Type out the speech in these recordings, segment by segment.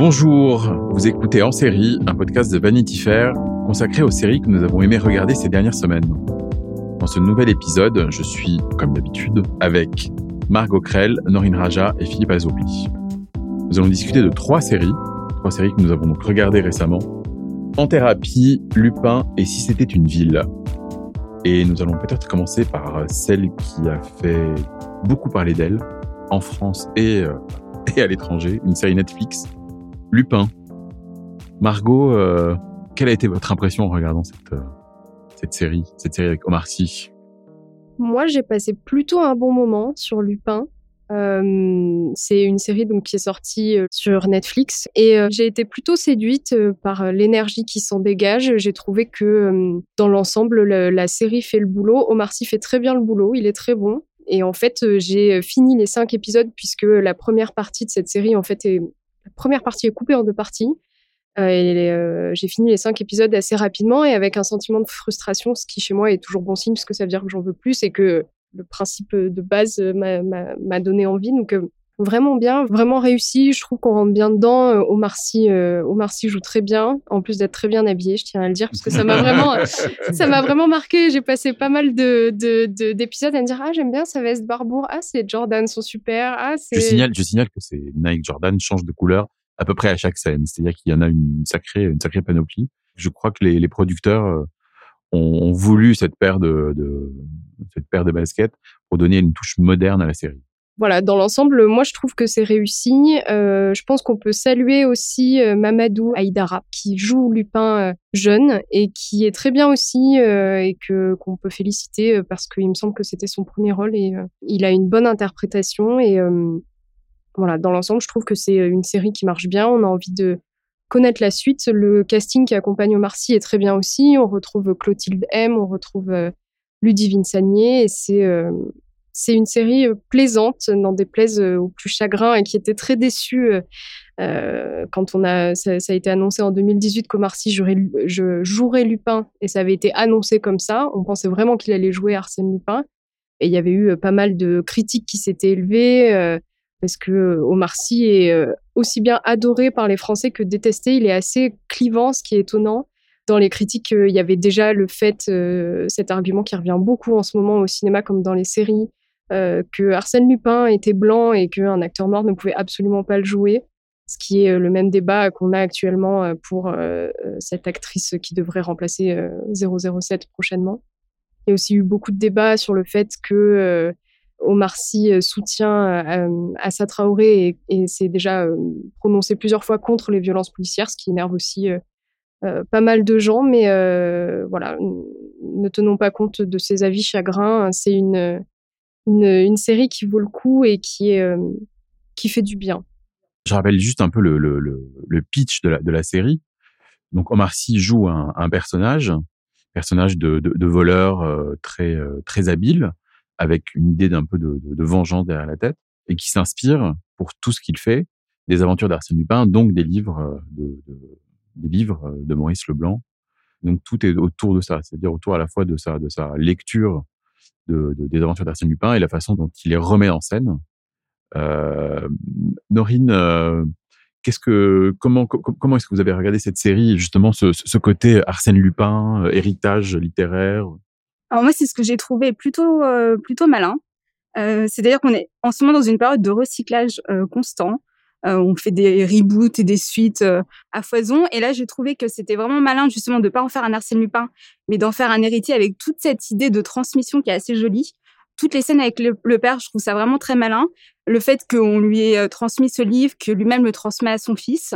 Bonjour, vous écoutez En série, un podcast de Vanity Fair consacré aux séries que nous avons aimé regarder ces dernières semaines. Dans ce nouvel épisode, je suis, comme d'habitude, avec Margot Krell, Norine Raja et Philippe Azoubi. Nous allons discuter de trois séries, trois séries que nous avons donc regardées récemment. En thérapie, Lupin et Si c'était une ville. Et nous allons peut-être commencer par celle qui a fait beaucoup parler d'elle, en France et, euh, et à l'étranger, une série Netflix Lupin. Margot, euh, quelle a été votre impression en regardant cette, euh, série, cette série avec Omar Sy? Moi, j'ai passé plutôt un bon moment sur Lupin. Euh, c'est une série donc qui est sortie sur Netflix et j'ai été plutôt séduite par l'énergie qui s'en dégage. J'ai trouvé que dans l'ensemble la, série fait le boulot. Omar Sy fait très bien le boulot, il est très bon. Et en fait, j'ai fini les cinq épisodes puisque la première partie de cette série en fait est la première partie est coupée en deux parties. Euh, euh, j'ai fini les cinq épisodes assez rapidement et avec un sentiment de frustration, ce qui chez moi est toujours bon signe parce que ça veut dire que j'en veux plus et que le principe de base m'a donné envie. Donc euh, vraiment bien, vraiment réussi. Je trouve qu'on rentre bien dedans. Omar Sy, Omar Sy joue très bien, en plus d'être très bien habillé, je tiens à le dire, parce que ça m'a vraiment, ça m'a vraiment marqué. J'ai passé pas mal de, d'épisodes à me dire ah j'aime bien sa veste Barbour, ah c'est Jordan sont super, ah c'est. Je signale, je signale que c'est Nike Jordan change de couleur à peu près à chaque scène, c'est-à-dire qu'il y en a une sacrée, une sacrée panoplie. Je crois que les, les producteurs ont, voulu cette paire de, de cette paire de baskets pour donner une touche moderne à la série voilà, dans l'ensemble, moi je trouve que c'est réussi. Euh, je pense qu'on peut saluer aussi euh, Mamadou Aïdara qui joue Lupin euh, jeune et qui est très bien aussi et que qu'on peut féliciter parce qu'il me semble que c'était son premier rôle et il a une bonne interprétation et voilà, dans l'ensemble, je trouve que c'est une série qui marche bien. On a envie de connaître la suite. Le casting qui accompagne Omar Sy est très bien aussi. On retrouve Clotilde M, on retrouve Ludivine Sagnier et c'est c'est une série euh, plaisante, n'en déplaise euh, au plus chagrin, et qui était très déçu euh, quand on a, ça, a été annoncé en 2018 qu'Omar Sy je jouerais Lupin, et ça avait été annoncé comme ça. On pensait vraiment qu'il allait jouer Arsène Lupin. Et il y avait eu pas mal de critiques qui s'étaient élevées, parce que Omar Sy est aussi bien adoré par les Français que détesté. Il est assez clivant, ce qui est étonnant dans les critiques, il y avait déjà le fait, cet argument qui revient beaucoup en ce moment au cinéma comme dans les séries, euh, que Arsène Lupin était blanc et qu'un acteur noir ne pouvait absolument pas le jouer, ce qui est euh, le même débat qu'on a actuellement euh, pour cette actrice qui devrait remplacer 007 prochainement. Il y a aussi eu beaucoup de débats sur le fait que Omar Sy soutient Assa Traoré et, et s'est déjà prononcé plusieurs fois contre les violences policières, ce qui énerve aussi pas mal de gens. Mais voilà, ne tenons pas compte de ces avis chagrins. C'est une une, série qui vaut le coup et qui, euh, qui fait du bien. Je rappelle juste un peu le, le, pitch de la, série. Donc Omar Sy joue un, un personnage, personnage de, de, voleur euh, très euh, très habile, avec une idée d'un peu de, de, vengeance derrière la tête, et qui s'inspire pour tout ce qu'il fait des aventures d'Arsène Lupin, donc des livres de, des livres de Maurice Leblanc. Donc tout est autour de ça, c'est-à-dire autour à la fois de sa de sa lecture de, des aventures d'Arsène Lupin et la façon dont il les remet en scène. Euh, Norine, euh, qu'est-ce que, comment, comment est-ce que vous avez regardé cette série justement ce, côté Arsène Lupin, euh, héritage littéraire? Alors moi, c'est ce que j'ai trouvé plutôt, plutôt malin. C'est-à-dire qu'on est en ce moment dans une période de recyclage constant. On fait des reboots et des suites à foison. Et là, j'ai trouvé que c'était vraiment malin justement de pas en faire un Arsène Lupin, mais d'en faire un héritier avec toute cette idée de transmission qui est assez jolie toutes les scènes avec le, père, je trouve ça vraiment très malin. Le fait qu'on lui ait euh, transmis ce livre, que lui-même le transmet à son fils.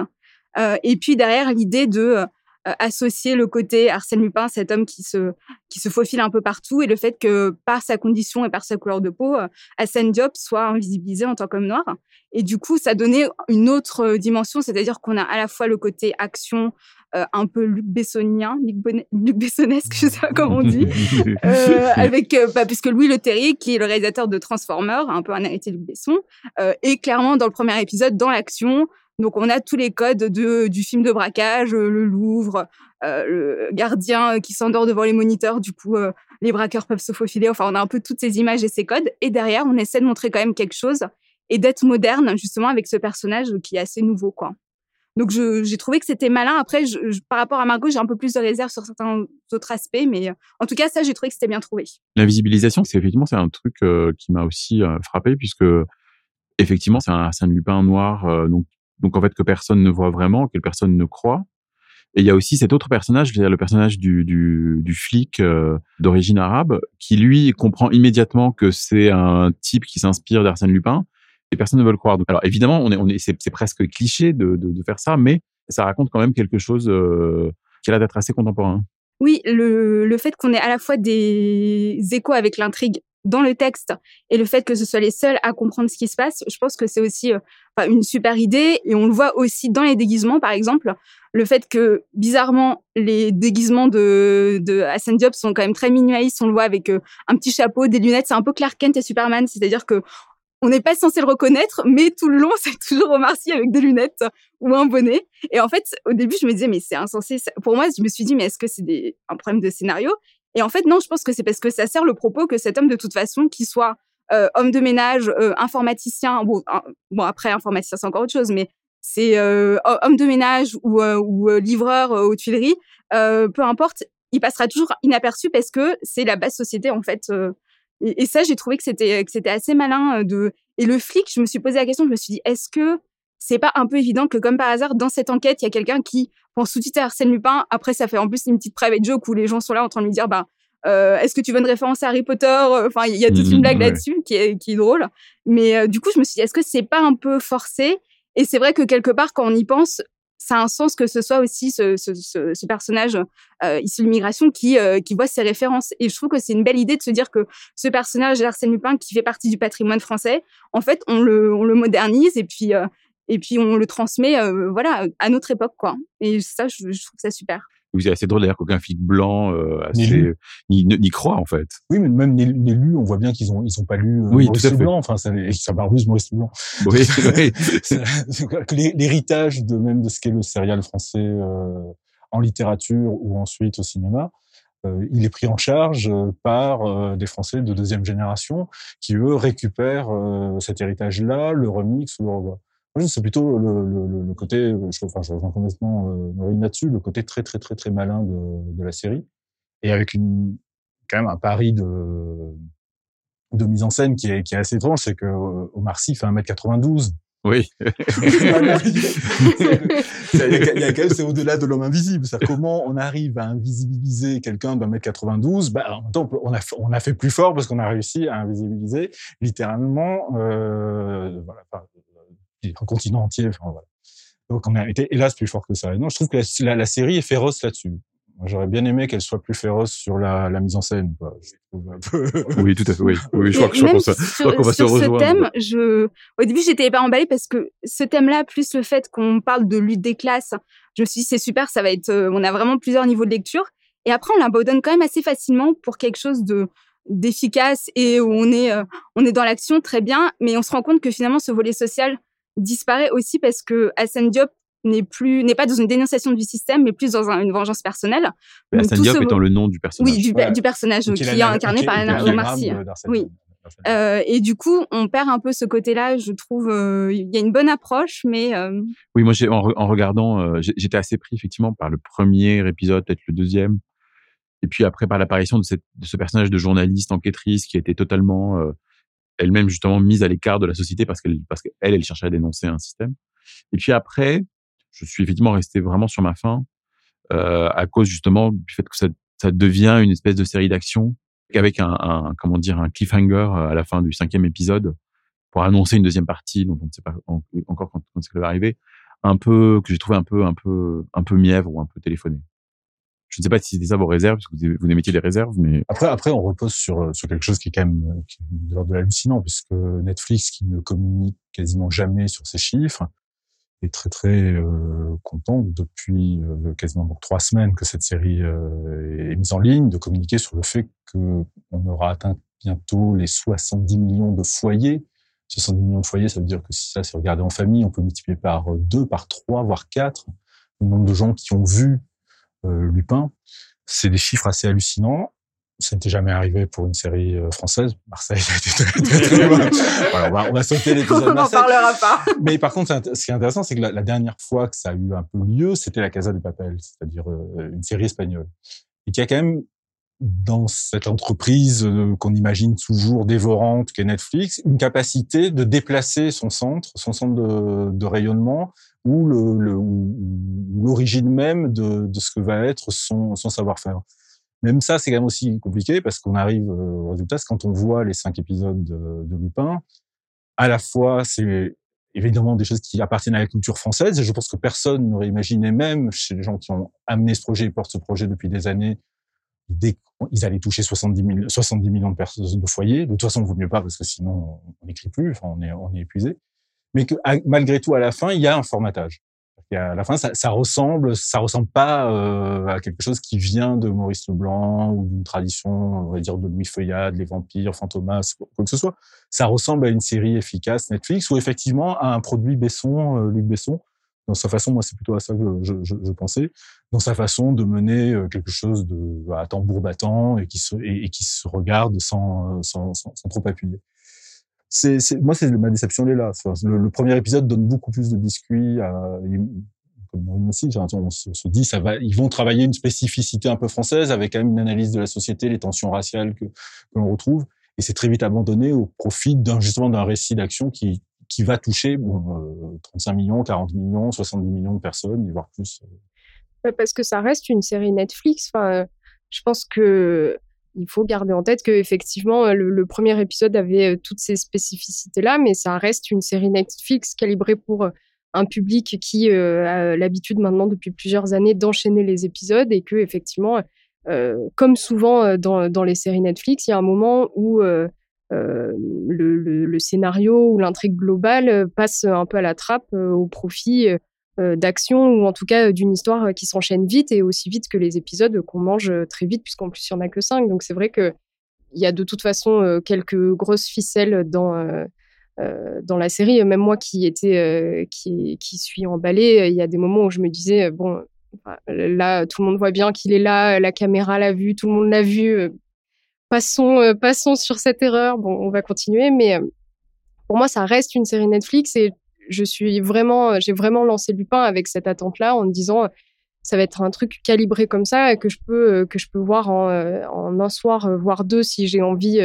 Euh, et puis derrière, l'idée de euh, associer le côté Arsène Lupin, cet homme qui se, qui se faufile un peu partout, et le fait que par sa condition et par sa couleur de peau, Arsène Diop soit invisibilisé en tant qu'homme noir. Et du coup, ça donnait une autre dimension, c'est-à-dire qu'on a à la fois le côté action, euh, un peu Luc Bessonien, Luc, Bessonesque, je sais pas comment on dit, euh, avec euh, bah, puisque Louis Leterrier, qui est le réalisateur de Transformers, un peu un héritier de Luc Besson, est clairement dans le premier épisode dans l'action. Donc on a tous les codes de, du film de braquage, le Louvre, le gardien qui s'endort devant les moniteurs, du coup les braqueurs peuvent se faufiler. Enfin, on a un peu toutes ces images et ces codes. Et derrière, on essaie de montrer quand même quelque chose et d'être moderne justement avec ce personnage qui est assez nouveau, quoi. Donc j'ai trouvé que c'était malin. Après, par rapport à Margot, j'ai un peu plus de réserve sur certains autres aspects, mais euh, en tout cas, ça, j'ai trouvé que c'était bien trouvé. L'invisibilisation, c'est effectivement c'est un truc euh, qui m'a aussi euh, frappé puisque effectivement c'est un, un Lupin noir, donc donc en fait que personne ne voit vraiment, que personne ne croit. Et il y a aussi cet autre personnage, le personnage du, flic d'origine arabe, qui lui comprend immédiatement que c'est un type qui s'inspire d'Arsène Lupin et personne ne veut le croire. alors évidemment, on est, c'est, presque cliché de, faire ça, mais ça raconte quand même quelque chose euh, qui a l'air d'être assez contemporain. Oui, le fait qu'on ait à la fois des échos avec l'intrigue dans le texte et le fait que ce soit les seuls à comprendre ce qui se passe, je pense que c'est aussi euh, une super idée. Et on le voit aussi dans les déguisements, par exemple, le fait que bizarrement les déguisements de, de Diop sont quand même très minimalistes. On le voit avec euh, un petit chapeau, des lunettes. C'est un peu Clark Kent et Superman, c'est-à-dire que on n'est pas censé le reconnaître, mais tout le long, c'est toujours Omar Sy avec des lunettes ou un bonnet. Et en fait, au début, je me disais, mais c'est insensé. Pour moi, je me suis dit, mais est-ce que c'est un problème de scénario? Et en fait, non, je pense que c'est parce que ça sert le propos que cet homme, de toute façon, qu'il soit euh, homme de ménage, euh, informaticien, bon, bon, après, informaticien, c'est encore autre chose, mais c'est euh, homme de ménage ou, ou livreur aux Tuileries, peu importe, il passera toujours inaperçu parce que c'est la basse société, en fait, et, ça, j'ai trouvé que c'était que c'était assez malin euh, de. Et le flic, je me suis posé la question, je me suis dit, est-ce que c'est pas un peu évident que comme par hasard, dans cette enquête, il y a quelqu'un qui pense sous-titre Arsène Lupin. Après, ça fait en plus une petite private joke où les gens sont là en train de lui dire, bah, euh, est-ce que tu veux une référence à Harry Potter? Enfin, il y a toute une mmh, blague là-dessus qui est, qui est drôle. Mais euh, du coup, je me suis dit, est-ce que c'est pas un peu forcé? Et c'est vrai que quelque part, quand on y pense, ça a un sens que ce soit aussi ce, ce, ce, ce personnage euh, issu de l'immigration qui, euh, qui voit ses références. Et je trouve que c'est une belle idée de se dire que ce personnage d'Arsène Lupin, qui fait partie du patrimoine français, en fait, on le, on le modernise et puis, et puis on le transmet euh, voilà, à notre époque. quoi. Et ça, je, je trouve ça super c'est assez drôle d'ailleurs qu'aucun flic blanc euh, assez, ni, ni, croit en fait. Oui, mais même les, les lus, on voit bien qu'ils ont ils ont pas lu euh, oui, Maurice Blanc. Enfin, ça, ça Maurice Blanc. Oui, oui. L'héritage de même de ce qu'est le serial français euh, en littérature ou ensuite au cinéma, euh, il est pris en charge euh, par des Français de deuxième génération qui eux récupèrent cet héritage-là, le remix ou le revoient c'est plutôt le, le, le, côté, je, enfin, je rejoins complètement euh, là-dessus, le côté très, très, très, très malin de, de la série. Et avec une, quand même un pari de, de mise en scène qui est, qui est assez étrange, c'est que euh, Omar Sy fait 1m92. Oui. il y a quand même, c'est au-delà de l'homme invisible. C'est comment on arrive à invisibiliser quelqu'un d'un mètre 92. Bah, en même temps, on a, on a fait plus fort parce qu'on a réussi à invisibiliser littéralement, euh, voilà, un continent entier. Enfin, voilà. Donc on a été hélas plus fort que ça. Et non, je trouve que la, la, série est féroce là-dessus. J'aurais bien aimé qu'elle soit plus féroce sur la, la mise en scène. Quoi. oui, tout à fait. Oui, oui je crois, je crois qu'on va se rejoindre. Ce thème, je, au début, j'étais pas emballée parce que ce thème-là, plus le fait qu'on parle de lutte des classes, je me suis dit c'est super, ça va être. Euh, on a vraiment plusieurs niveaux de lecture. Et après, on l'abandonne quand même assez facilement pour quelque chose de d'efficace et où on est euh, on est dans l'action très bien, mais on se rend compte que finalement ce volet social disparaît aussi parce que Hassan Diop n'est plus n'est pas dans une dénonciation du système mais plus dans une vengeance personnelle. Hassan Diop étant le nom du personnage. Oui, du, personnage qui est incarné par Omar Sy. Oui. Euh, et du coup, on perd un peu ce côté-là. Je trouve, euh, il y a une bonne approche, mais euh... oui, moi, en, en, regardant, euh, j'étais assez pris effectivement par le premier épisode, peut-être le deuxième, et puis après par l'apparition de, de, ce personnage de journaliste enquêtrice qui était totalement elle-même justement mise à l'écart de la société parce qu'elle parce qu'elle elle cherchait à dénoncer un système. Et puis après, je suis effectivement resté vraiment sur ma faim euh, à cause justement du fait que ça, ça devient une espèce de série d'action avec un, un, comment dire un cliffhanger à la fin du cinquième épisode pour annoncer une deuxième partie dont on ne sait pas encore quand, quand ça va arriver, un peu que j'ai trouvé un peu un peu un peu mièvre ou un peu téléphoné. Je ne sais pas si c'était ça vos réserves, parce que vous, émettiez des réserves, mais après, après, on repose sur sur quelque chose qui est quand même qui est de l'ordre de l'hallucinant, puisque Netflix, qui ne communique quasiment jamais sur ses chiffres, est très très euh, content depuis euh, quasiment trois semaines que cette série euh, est mise en ligne, de communiquer sur le fait que on aura atteint bientôt les 70 millions de foyers. 70 millions de foyers, ça veut dire que si ça c'est regardé en famille, on peut multiplier par deux, par trois, voire quatre le nombre de gens qui ont vu euh, Lupin. C'est des chiffres assez hallucinants. Ça n'était jamais arrivé pour une série euh, française. Marseille a été très, très, très loin. voilà, on va, on va sauter l'épisode On n'en parlera pas. Mais par contre, ce qui est intéressant, c'est que la, la, dernière fois que ça a eu un peu lieu, c'était la Casa de Papel, c'est-à-dire euh, une série espagnole. Et qui a quand même dans cette entreprise euh, qu'on imagine toujours dévorante qu'est Netflix, une capacité de déplacer son centre, son centre de, de rayonnement ou l'origine même de, de, ce que va être son, son savoir-faire. Même ça, c'est quand même aussi compliqué parce qu'on arrive euh, au résultat, c'est quand on voit les cinq épisodes de, de Lupin, à la fois, c'est évidemment des choses qui appartiennent à la culture française et je pense que personne n'aurait imaginé même chez les gens qui ont amené ce projet et portent ce projet depuis des années dès qu'ils allaient toucher 70, 000, 70 millions de personnes de foyers. De toute façon, il vaut mieux pas parce que sinon on n'écrit plus, enfin, on est, on est épuisé. Mais que malgré tout, à la fin, il y a un formatage. Et à la fin, ça, ça ressemble, ça ressemble pas euh, à quelque chose qui vient de Maurice Leblanc ou d'une tradition, on va dire, de Louis Feuillade, les vampires, Fantomas, quoi que ce soit. Ça ressemble à une série efficace Netflix ou effectivement à un produit Besson, euh, Luc Besson, dans sa façon, moi c'est plutôt à ça que je, je, je, pensais, dans sa façon de mener euh, quelque chose de à tambour battant et qui se et, qui se regarde sans, sans, sans trop appuyer. C'est, moi c'est ma déception elle est là. Le, premier épisode donne beaucoup plus de biscuits. À, comme aussi, on se, dit ça va, ils vont travailler une spécificité un peu française avec quand même une analyse de la société, les tensions raciales que, l'on retrouve, et c'est très vite abandonné au profit d'un justement d'un récit d'action qui qui va toucher bon, 35 euh, millions, 40 millions, 70 millions de personnes, voire plus. Euh. Parce que ça reste une série Netflix. Enfin, je pense que il faut garder en tête que effectivement le, le premier épisode avait euh, toutes ces spécificités là, mais ça reste une série Netflix calibrée pour un public qui euh, a l'habitude maintenant depuis plusieurs années d'enchaîner les épisodes et que effectivement, euh, comme souvent dans, dans les séries Netflix, il y a un moment où euh, euh, le, scénario ou l'intrigue globale euh, passe un peu à la trappe euh, au profit d'action ou en tout cas d'une histoire qui s'enchaîne vite et aussi vite que les épisodes qu'on mange très vite puisqu'en plus il y en a que cinq. Donc c'est vrai que il y a de toute façon quelques grosses ficelles dans euh, dans la série. Même moi qui était euh, qui qui suis emballée, il y a des moments où je me disais bon là tout le monde voit bien qu'il est là, la caméra l'a vu, tout le monde l'a vu passons, euh, passons sur cette erreur. Bon, on va continuer, mais euh, pour moi, ça reste une série Netflix et je suis vraiment, euh, j'ai vraiment lancé Lupin avec cette attente-là en me disant, ça va être un truc calibré comme ça que je peux, que je peux voir en, un soir, voire deux si j'ai envie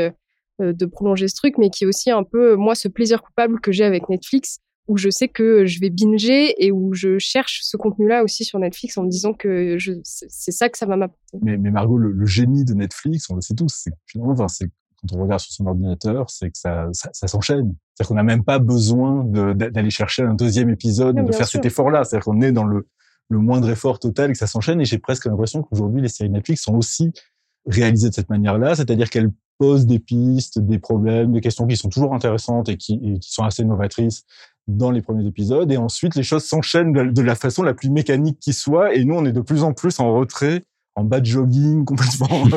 de prolonger ce truc, mais qui est aussi un peu, moi, ce plaisir coupable que j'ai avec Netflix où je sais que je vais binger et où je cherche ce contenu-là aussi sur Netflix en me disant que c'est ça que ça va m'apporter. Mais, Margot, le, génie de Netflix, on le sait tous, c'est enfin, quand on regarde sur son ordinateur, c'est que ça, ça, ça s'enchaîne. C'est-à-dire qu'on n'a même pas besoin d'aller chercher un deuxième épisode, de faire sûr. cet effort-là. C'est-à-dire qu'on est dans le, le moindre effort total et que ça s'enchaîne. Et j'ai presque l'impression qu'aujourd'hui, les séries Netflix sont aussi réalisées de cette manière-là, c'est-à-dire qu'elles posent des pistes, des problèmes, des questions qui sont toujours intéressantes et qui, et qui sont assez novatrices dans les premiers épisodes et ensuite les choses s'enchaînent de la façon la plus mécanique qui soit et nous on est de plus en plus en retrait en bas de jogging complètement.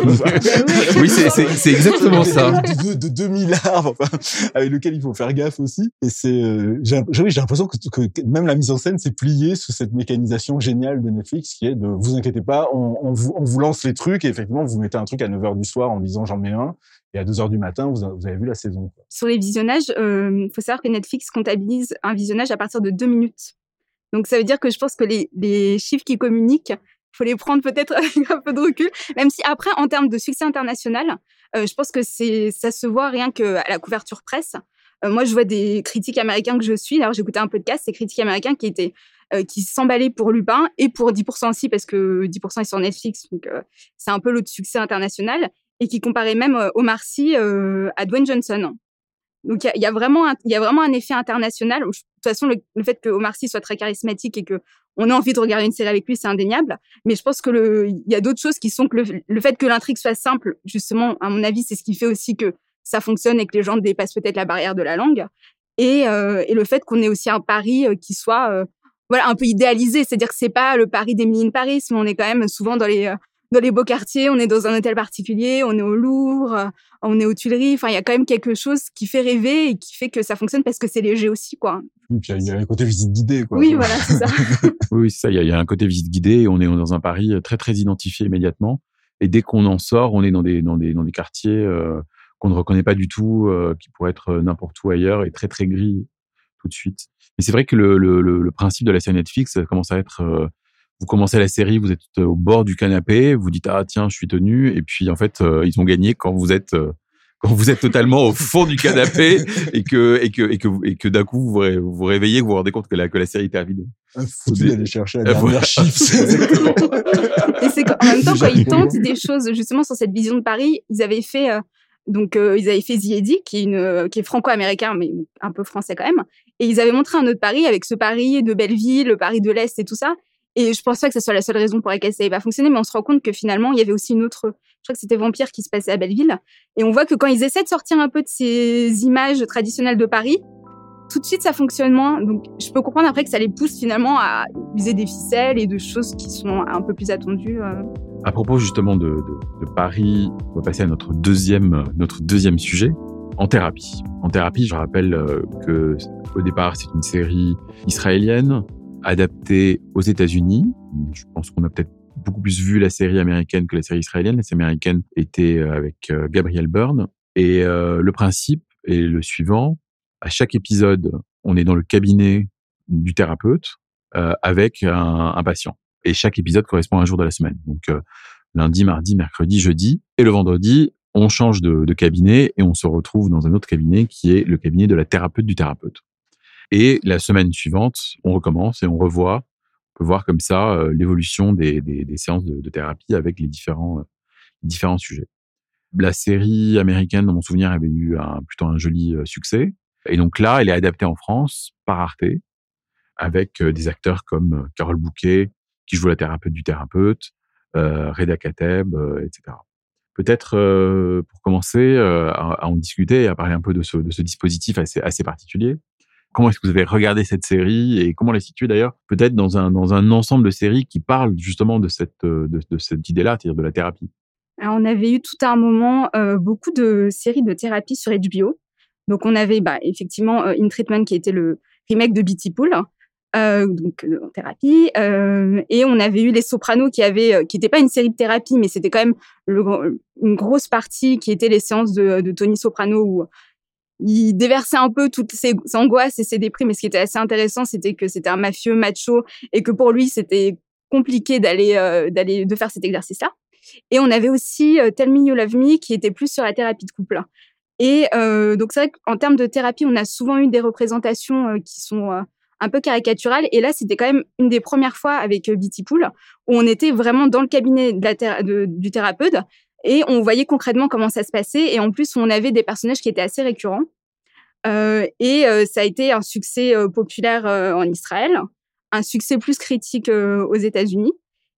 Oui c'est exactement ça. De, de 2000 arbres enfin, avec lequel il faut faire gaffe aussi. Et c'est euh, j'ai l'impression que, que, même la mise en scène s'est pliée sous cette mécanisation géniale de Netflix qui est de vous inquiétez pas on, on, vous, on vous lance les trucs et effectivement vous mettez un truc à 9h du soir en disant j'en mets un. Et à 2 heures du matin, vous, avez vu la saison. Sur les visionnages, il euh, faut savoir que Netflix comptabilise un visionnage à partir de deux minutes. Donc ça veut dire que je pense que les, les chiffres qui communiquent, faut les prendre peut-être avec un peu de recul. Même si après, en termes de succès international, euh, je pense que ça se voit rien qu'à la couverture presse. Euh, moi, je vois des critiques américains que je suis. D'ailleurs, j'écoutais un podcast, ces critiques américains qui étaient euh, qui s'emballaient pour Lupin et pour 10% aussi parce que 10% est sur Netflix, donc c'est un peu l'autre succès international et qui comparaient même Omar Sy à Dwayne Johnson. Donc il y, a, vraiment un, y a vraiment un effet international. De toute façon, le, fait que Omar Sy soit très charismatique et que on a envie de regarder une série avec lui, c'est indéniable. Mais je pense que il y a d'autres choses qui sont que le, fait que l'intrigue soit simple, justement, à mon avis, c'est ce qui fait aussi que ça fonctionne et que les gens dépassent peut-être la barrière de la langue. Et, euh, le fait qu'on ait aussi un Paris euh, qui soit euh, voilà un peu idéalisé, c'est-à-dire que c'est pas le Paris d'Emily in Paris, mais on est quand même souvent dans les dans les beaux quartiers, on est dans un hôtel particulier, on est au Louvre, on est aux Tuileries. Enfin, il y a quand même quelque chose qui fait rêver et qui fait que ça fonctionne parce que c'est léger aussi, quoi. Puis il y a un côté visite guidée, quoi. Oui, voilà, c'est ça. oui, c'est ça. Il y, a un côté visite guidée et on est dans un Paris très, très identifié immédiatement. Et dès qu'on en sort, on est dans des, dans des, dans des quartiers euh, qu'on ne reconnaît pas du tout, euh, qui pourraient être n'importe où ailleurs et très, très gris tout de suite. Mais c'est vrai que le, le, le, principe de la série Netflix ça commence à être euh, vous commencez la série, vous êtes au bord du canapé, vous dites ah tiens je suis tenu et puis en fait euh, ils ont gagné quand vous êtes euh, quand vous êtes totalement au fond du canapé et que et que et que et que d'un coup vous vous réveillez, vous vous rendez compte que la que la série est terminée. Foutu d'aller chercher la dernière chiffre. et c'est en même temps quand ils tentent des choses justement sur cette vision de Paris, ils avaient fait euh, donc ils avaient fait Ziedi qui est une qui est franco-américain mais un peu français quand même et ils avaient montré un autre Paris avec ce Paris de Belleville, le Paris de l'Est et tout ça et je pense pas que ce soit la seule raison pour laquelle ça n'avait pas fonctionné, mais on se rend compte que finalement, il y avait aussi une autre. Je crois que c'était Vampire qui se passait à Belleville. Et on voit que quand ils essaient de sortir un peu de ces images traditionnelles de Paris, tout de suite, ça fonctionne moins. Donc, je peux comprendre après que ça les pousse finalement à user des ficelles et de choses qui sont un peu plus attendues. Euh. À propos justement de, de, Paris, on va passer à notre deuxième, notre deuxième sujet, en thérapie. En thérapie, je rappelle euh, que au départ, c'est une série israélienne adapté aux États-Unis. Je pense qu'on a peut-être beaucoup plus vu la série américaine que la série israélienne. La série américaine était euh, avec euh, Gabriel Byrne. Et euh, le principe est le suivant. À chaque épisode, on est dans le cabinet du thérapeute avec un, patient. Et chaque épisode correspond à un jour de la semaine. Donc lundi, mardi, mercredi, jeudi. Et le vendredi, on change de, de cabinet et on se retrouve dans un autre cabinet qui est le cabinet de la thérapeute du thérapeute. Et la semaine suivante, on recommence et on revoit. On peut voir comme ça euh, l'évolution des, séances de, thérapie avec les différents, euh, sujets. La série américaine, dans mon souvenir, avait eu un, plutôt un joli euh, succès. Et donc là, elle est adaptée en France par Arte, avec des acteurs comme Carole Bouquet, qui joue la thérapeute du thérapeute, euh, Reda Kateb, etc. Peut-être pour commencer à, en discuter et à parler un peu de ce, dispositif assez particulier. Comment est-ce que vous avez regardé cette série et comment la situer d'ailleurs peut-être dans un, dans un ensemble de séries qui parlent justement de cette, euh, de, cette idée-là, c'est-à-dire de la thérapie On avait eu tout un moment euh, beaucoup de séries de thérapie sur HBO. Donc on avait bah, effectivement euh, In Treatment qui était le remake de Beatty Pool. Euh, donc en thérapie et on avait eu les Sopranos qui avait qui n'était pas une série de thérapie mais c'était quand même une grosse partie qui était les séances de, de Tony Soprano où il déversait un peu toutes ses angoisses et ses déprimes. Mais ce qui était assez intéressant, c'était que c'était un mafieux macho et que pour lui, c'était compliqué d'aller euh, d'aller de faire cet exercice-là. Et on avait aussi euh, Tell Me You Love Me qui était plus sur la thérapie de couple. Et euh, donc c'est vrai qu'en termes de thérapie, on a souvent eu des représentations euh, qui sont un peu caricaturales. Et là, c'était quand même une des premières fois avec Bitty Pool où on était vraiment dans le cabinet du thérapeute et on voyait concrètement comment ça se passait. Et en plus, on avait des personnages qui étaient assez récurrents. Euh, et euh, ça a été un succès euh, populaire euh, en Israël, un succès plus critique aux États-Unis.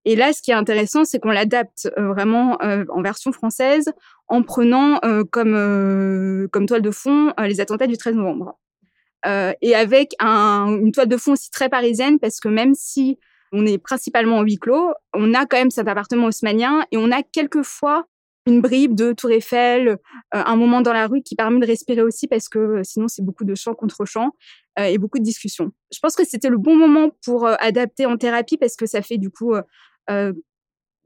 Et là, ce qui est intéressant, c'est qu'on l'adapte vraiment en version française en prenant comme, comme toile de fond les attentats du 13 novembre. et avec un, une toile de fond aussi très parisienne, parce que même si on est principalement en huis clos, on a quand même cet appartement haussmanien et on a quelquefois une bribe de Tour Eiffel, euh, un moment dans la rue qui permet de respirer aussi parce que euh, sinon c'est beaucoup de chants contre chants euh, et beaucoup de discussions. Je pense que c'était le bon moment pour adapter en thérapie parce que ça fait du coup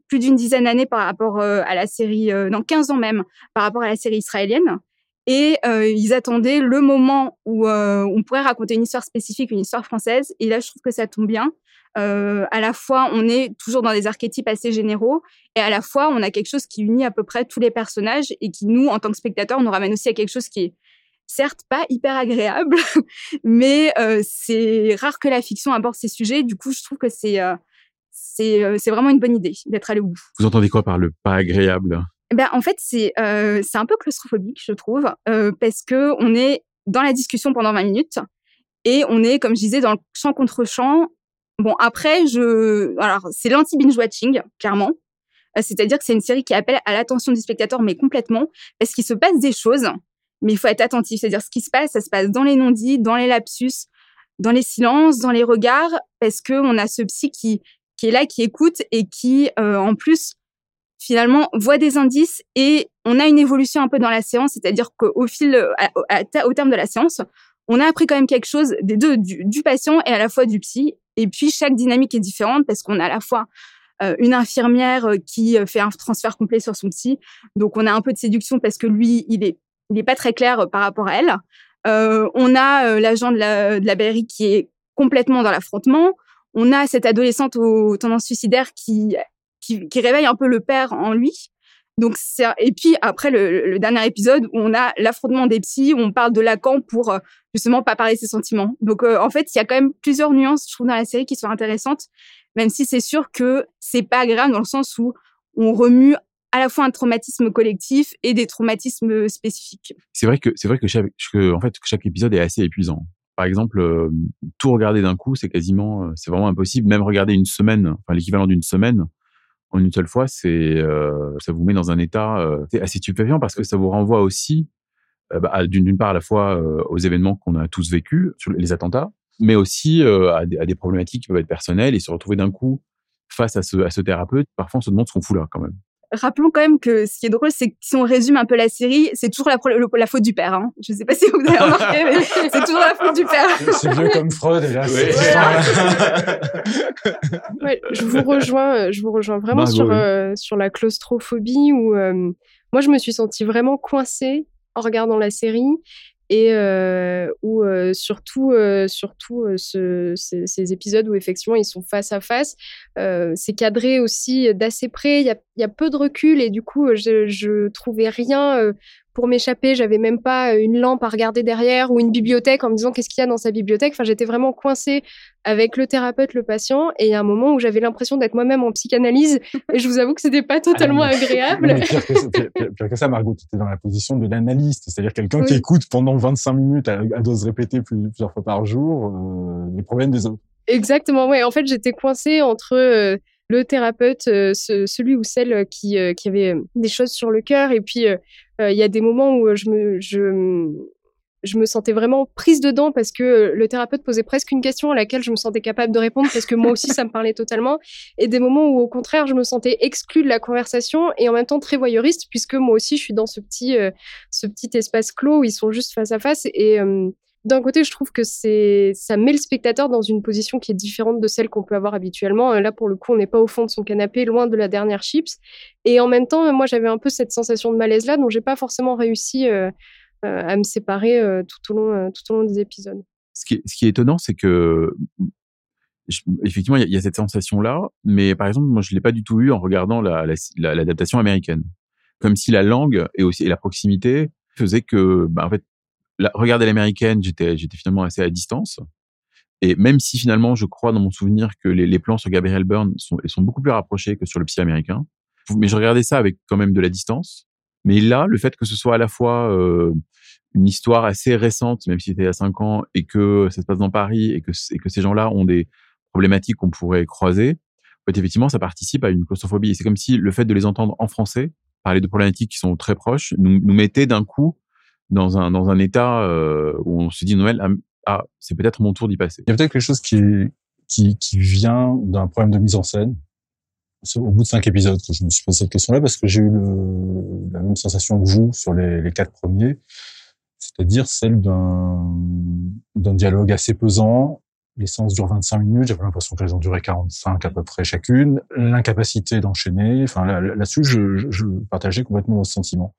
plus d'une dizaine d'années par rapport à la série, dans 15 ans même, par rapport à la série israélienne. Et ils attendaient le moment où on pourrait raconter une histoire spécifique, une histoire française. Et là, je trouve que ça tombe bien. Euh, à la fois, on est toujours dans des archétypes assez généraux, et à la fois, on a quelque chose qui unit à peu près tous les personnages et qui, nous, en tant que spectateurs, nous ramène aussi à quelque chose qui est certes pas hyper agréable, mais euh, c'est rare que la fiction aborde ces sujets. Du coup, je trouve que c'est euh, c'est vraiment une bonne idée d'être allé au bout. Vous entendez quoi par le pas agréable? Ben en fait, c'est euh, c'est un peu claustrophobique, je trouve, euh, parce que on est dans la discussion pendant 20 minutes et on est, comme je disais, dans le champ contre champ. Bon, après, je alors c'est l'anti binge watching, clairement. Euh, C'est-à-dire que c'est une série qui appelle à l'attention du spectateur, mais complètement, parce qu'il se passe des choses, mais il faut être attentif. C'est-à-dire ce qui se passe, ça se passe dans les non-dits, dans les lapsus, dans les silences, dans les regards, parce que on a ce psy qui qui est là, qui écoute et qui, euh, en plus, finalement, voit des indices et on a une évolution un peu dans la séance, c'est-à-dire qu'au fil, au terme de la séance, on a appris quand même quelque chose des deux, du, du patient et à la fois du psy. Et puis, chaque dynamique est différente parce qu'on a à la fois euh, une infirmière euh, qui euh, fait un transfert complet sur son psy. Donc, on a un peu de séduction parce que lui, il est, il est pas très clair par rapport à elle. Euh, on a l'agent de la, de la BRI qui est complètement dans l'affrontement. On a cette adolescente aux tendances suicidaires qui, qui, qui réveille un peu le père en lui. Donc et puis après le, dernier épisode où on a l'affrontement des psys où on parle de Lacan pour euh, justement pas parler ses sentiments. Donc euh, en fait il y a quand même plusieurs nuances je trouve dans la série qui sont intéressantes, même si c'est sûr que c'est pas agréable dans le sens où on remue à la fois un traumatisme collectif et des traumatismes spécifiques. C'est vrai que c'est vrai que chaque, que, en fait que chaque épisode est assez épuisant. Par exemple, euh, tout regarder d'un coup, c'est quasiment, c'est vraiment impossible. Même regarder une semaine, enfin l'équivalent d'une semaine en une seule fois, c'est, euh, ça vous met dans un état euh, assez stupéfiant parce que ça vous renvoie aussi, euh, bah, d'une part à la fois aux événements qu'on a tous vécus, les attentats, mais aussi à, des, à des problématiques qui peuvent être personnelles et se retrouver d'un coup face à ce, à ce thérapeute. Parfois, on se demande ce qu'on fout là quand même. Rappelons quand même que ce qui est drôle, c'est que si on résume un peu la série, c'est toujours la, pro- le- la faute du père. Hein. Je sais pas si vous avez remarqué, mais c'est toujours la faute du père. C'est vieux comme Freud, et là, Ouais. c'est Ouais, je vous rejoins, euh, je vous rejoins vraiment Margot, sur oui. euh, sur la claustrophobie où euh, moi je me suis sentie vraiment coincée en regardant la série et où surtout surtout ce- ces, épisodes où effectivement ils sont face à face, c'est cadré aussi d'assez près. Il y a, peu de recul et du coup je je trouvais rien. Pour m'échapper, j'avais même pas euh, une lampe à regarder derrière ou une bibliothèque en me disant qu'est-ce qu'il y a dans sa bibliothèque? Enfin, j'étais vraiment coincée avec le thérapeute, le patient, et il y a un moment où j'avais l'impression d'être moi-même en psychanalyse, et je vous avoue que c'était pas totalement Ah, mais- agréable. Mais pire, que ça, pire- pire- pire que ça, Margot, tu étais dans la position de l'analyste, c'est-à-dire quelqu'un qui Oui. écoute pendant 25 minutes à, à dose répétée plus- plusieurs fois par jour euh, les problèmes des autres. Exactement, ouais. En fait, j'étais coincée entre euh, le thérapeute, euh, ce- celui ou celle qui, euh, qui avait des choses sur le cœur, et puis il y a des moments où euh, je me, je, je me sentais vraiment prise dedans parce que euh, le thérapeute posait presque une question à laquelle je me sentais capable de répondre parce que moi aussi ça me parlait totalement, et des moments où au contraire je me sentais exclue de la conversation et en même temps très voyeuriste puisque moi aussi je suis dans ce petit, euh, ce petit espace clos où ils sont juste face à face et euh, d'un côté, je trouve que c'est ça met le spectateur dans une position qui est différente de celle qu'on peut avoir habituellement. Euh, Là, pour le coup, on n'est pas au fond de son canapé, loin de la dernière chips. Et en même temps, euh, moi, j'avais un peu cette sensation de malaise là, dont j'ai pas forcément réussi euh, à me séparer tout au long des épisodes. ce qui est, étonnant, c'est que effectivement, il y, a- cette sensation-là, mais par exemple, moi, je l'ai pas du tout eu en regardant la- la- la- l'adaptation américaine. Comme si la langue et aussi la proximité faisaient que, bah, en fait, la, regarder l'américaine, j'étais, j'étais finalement assez à distance. Et même si finalement, je crois dans mon souvenir que les, plans sur Gabriel Byrne sont, sont beaucoup plus rapprochés que sur le psy américain, mais je regardais ça avec quand même de la distance. Mais là, le fait que ce soit à la fois euh, une histoire assez récente, même si c'était il y a cinq ans, et que ça se passe dans Paris, et que, ces gens-là ont des problématiques qu'on pourrait croiser, fait, effectivement, ça participe à une claustrophobie. Et c'est comme si le fait de les entendre en français, parler de problématiques qui sont très proches, nous, nous mettait d'un coup dans un, dans un état euh, où on se dit, Noël, ah, ah, c'est peut-être mon tour d'y passer. Il y a peut-être quelque chose qui, qui, qui vient d'un problème de mise en scène. C'est au bout de cinq épisodes que je me suis posé cette question-là parce que j'ai eu le, la même sensation que vous sur les, les quatre premiers, c'est-à-dire celle d'un d'un dialogue assez pesant. Les séances durent 25 minutes, j'avais l'impression qu'elles ont duré 45 à peu près chacune. L'incapacité d'enchaîner, enfin là- là- là-dessus, je, je, partageais complètement vos sentiments.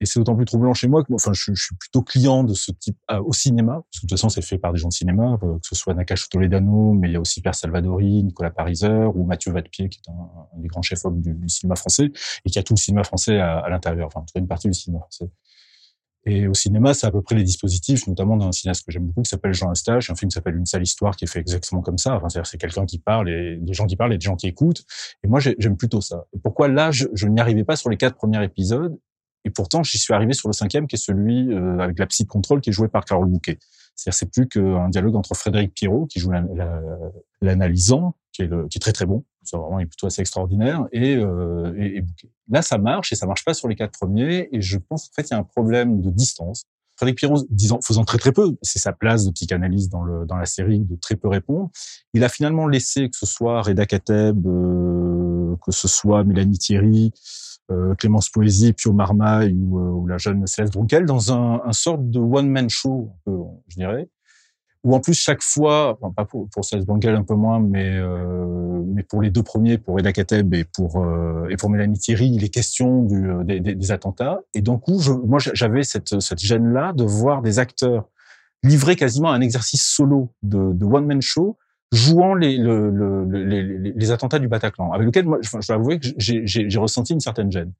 Et c'est d'autant plus troublant chez moi que, enfin, je, je, suis plutôt client de ce type euh, au cinéma, parce que de toute façon, c'est fait par des gens de cinéma, euh, que ce soit Nakash Toledano, mais il y a aussi Père Salvadori, Nicolas Pariser ou Mathieu Vadepied, qui est un, des grands chefs-op du, du, cinéma français et qui a tout le cinéma français à, à l'intérieur, enfin, en tout cas une partie du cinéma français. Et au cinéma, c'est à peu près les dispositifs, notamment d'un cinéaste que j'aime beaucoup, qui s'appelle Jean Eustache, un film qui s'appelle Une sale histoire, qui est fait exactement comme ça. Enfin, c'est quelqu'un qui parle et des gens qui parlent et des gens qui écoutent. Et moi, j'aime plutôt ça. Pourquoi là, je, je n'y arrivais pas sur les quatre premiers épisodes? Et pourtant, j'y suis arrivé sur le cinquième, qui est celui euh, avec la psy de contrôle, qui est joué par Carole Bouquet. C'est-à-dire, c'est plus qu'un dialogue entre Frédéric Pierrot, qui joue l'analysant, qui est, qui est très très bon, c'est vraiment plutôt assez extraordinaire, et, euh, et, et, Bouquet. Là, ça marche, et ça marche pas sur les quatre premiers, et je pense qu'en fait, il y a un problème de distance. Frédéric Pierrot, disant, faisant très très peu, c'est sa place de psychanalyse dans, le, dans la série, de très peu répondre. Il a finalement laissé que ce soit Reda Kateb, euh, que ce soit Mélanie Thierry, euh, Clémence Poésie, Pio Marmaille ou, euh, ou, la jeune Céleste Brunkel dans un, un sorte de one-man show, je dirais, où en plus chaque fois, pas pour, pour Céleste Brunkel un peu moins, mais euh, mais pour les deux premiers, pour Reda Kateb et pour euh, et pour Mélanie Thierry, il est question du, euh, des, des, attentats. Et d'un coup, moi j'avais cette cette gêne là de voir des acteurs livrer quasiment un exercice solo de, de one-man show jouant les, le, le, les, les, attentats du Bataclan, avec lequel moi, je, dois avouer que j'ai ressenti une certaine gêne.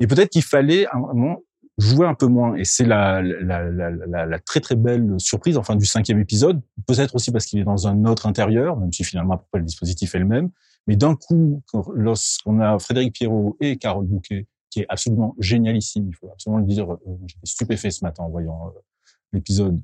Et peut-être qu'il fallait à un moment jouer un peu moins. Et c'est la, la, la, la, la très très belle surprise, enfin du cinquième épisode, peut-être aussi parce qu'il est dans un autre intérieur, même si finalement après le dispositif est le même. Mais d'un coup, lorsqu'on a Frédéric Pierrot et Carole Bouquet, qui est absolument génialissime, il faut absolument le dire, euh, j'étais stupéfait ce matin en voyant euh, l'épisode,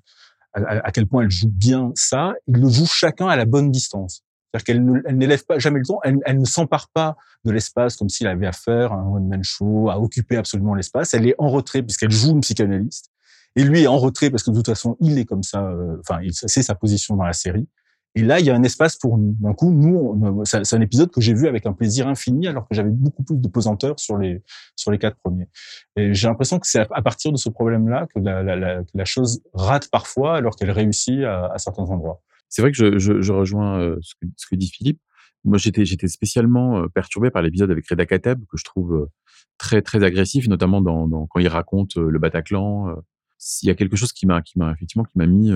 à, quel point elle joue bien ça, ils le jouent chacun à la bonne distance. C'est-à-dire qu'elle n'élève pas jamais le ton, elle, elle ne s'empare pas de l'espace comme s'il avait à faire un one-man show, à occuper absolument l'espace. Elle est en retrait puisqu'elle joue une psychanalyste. Et lui est en retrait parce que de toute façon, il est comme ça, euh, enfin, c'est sa position dans la série. Et là, il y a un espace pour nous. D'un coup, nous, c'est un épisode que j'ai vu avec un plaisir infini, alors que j'avais beaucoup plus de pesanteur sur les sur les quatre premiers. J'ai l'impression que c'est à partir de ce problème-là que la, la, la, la, chose rate parfois, alors qu'elle réussit à, à, certains endroits. C'est vrai que je, je, je rejoins euh, ce que, ce que, dit Philippe. Moi, j'étais j'étais spécialement euh, perturbé par l'épisode avec Reda Kateb, que je trouve euh, très très agressif, notamment dans, dans quand il raconte le Bataclan. Il y a quelque chose qui m'a qui m'a effectivement qui m'a mis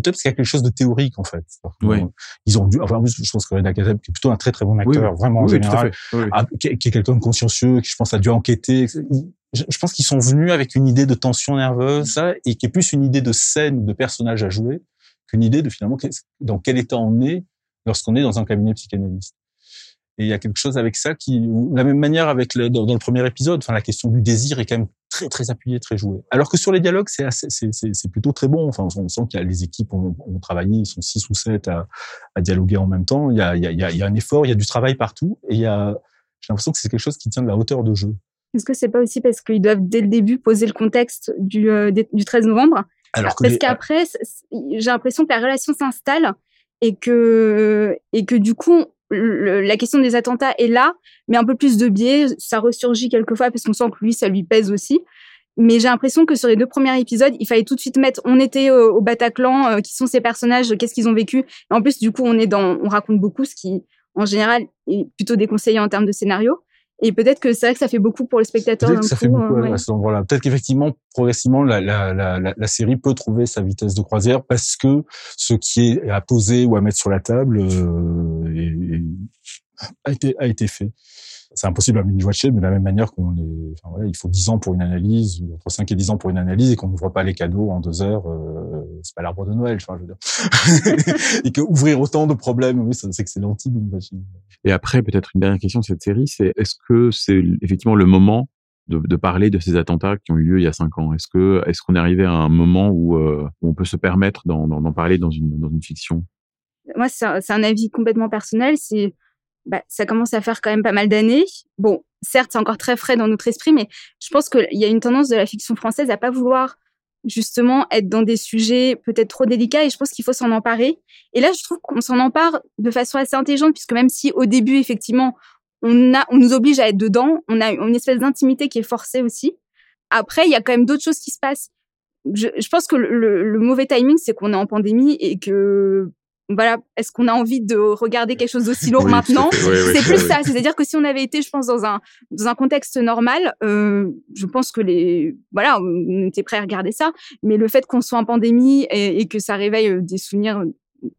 peut-être parce qu'il y a quelque chose de théorique en fait. Oui. Ils ont dû. Enfin, en plus, je pense que Reda Kateb, qui est plutôt un très très bon acteur, vraiment en général, a, qui, est quelqu'un de consciencieux, qui je pense a dû enquêter. Je, pense qu'ils sont venus avec une idée de tension nerveuse, ça, et qui est plus une idée de scène, de personnage à jouer, qu'une idée de finalement dans quel état on est lorsqu'on est dans un cabinet psychanalyste. Et il y a quelque chose avec ça qui, de la même manière avec le, dans, dans, le premier épisode, enfin la question du désir est quand même très très appuyée, très jouée. Alors que sur les dialogues, c'est c'est plutôt très bon. Enfin, on sent qu'il y a les équipes ont, ont, travaillé, ils sont six ou sept à, à dialoguer en même temps. Il y a il y a il y a un effort, il y a du travail partout, et il y a j'ai l'impression que c'est quelque chose qui tient de la hauteur de jeu. Est-ce que c'est pas aussi parce qu'ils doivent dès le début poser le contexte du, euh, du 13 novembre? Alors que Parce qu'après, j'ai l'impression que la relation s'installe et que et que du coup le, la question des attentats est là, mais un peu plus de biais. Ça ressurgit quelquefois parce qu'on sent que lui, ça lui pèse aussi. Mais j'ai l'impression que sur les deux premiers épisodes, il fallait tout de suite mettre, on était au, Bataclan, euh, qui sont ces personnages, qu'est-ce qu'ils ont vécu. Et en plus, du coup, on est dans, on raconte beaucoup, ce qui, en général, est plutôt déconseillé en termes de scénario. Et peut-être que c'est vrai que ça fait beaucoup pour le spectateur. Peut-être que ça coup, fait beaucoup ouais. à cet endroit-là. Peut-être qu'effectivement, progressivement, la, la, la, la, série peut trouver sa vitesse de croisière parce que ce qui est à poser ou à mettre sur la table euh, est, a, été, a été fait. C'est impossible à binge-watcher, mais de la même manière qu'on est, enfin, voilà, il faut 10 ans pour une analyse, ou entre 5 et 10 ans pour une analyse, et qu'on n'ouvre pas les cadeaux en deux heures, euh, c'est pas l'arbre de Noël, enfin, je veux dire. et que ouvrir autant de problèmes, oui, c'est que c'est l'anti-binge-watching. Et après, peut-être une dernière question de cette série, c'est est-ce que c'est effectivement le moment de, de, parler de ces attentats qui ont eu lieu il y a cinq ans? Est-ce que est-ce qu'on est arrivé à un moment où, euh, où on peut se permettre d'en parler dans une, dans une fiction? Moi, c'est un, un avis complètement personnel. C'est bah, ça commence à faire quand même pas mal d'années. Bon, certes, c'est encore très frais dans notre esprit, mais je pense qu'il y a une tendance de la fiction française à pas vouloir justement être dans des sujets peut-être trop délicats et je pense qu'il faut s'en emparer. Et là, je trouve qu'on s'en empare de façon assez intelligente puisque même si au début, effectivement, on a, on nous oblige à être dedans, on a une espèce d'intimité qui est forcée aussi. Après, il y a quand même d'autres choses qui se passent. Je, pense que le mauvais timing, c'est qu'on est en pandémie et que voilà, est-ce qu'on a envie de regarder quelque chose d'aussi lourd maintenant C'est plus ça. C'est-à-dire que si on avait été, je pense, dans un dans un contexte normal, euh, je pense que les voilà, on était prêt à regarder ça. Mais le fait qu'on soit en pandémie et, et que ça réveille des souvenirs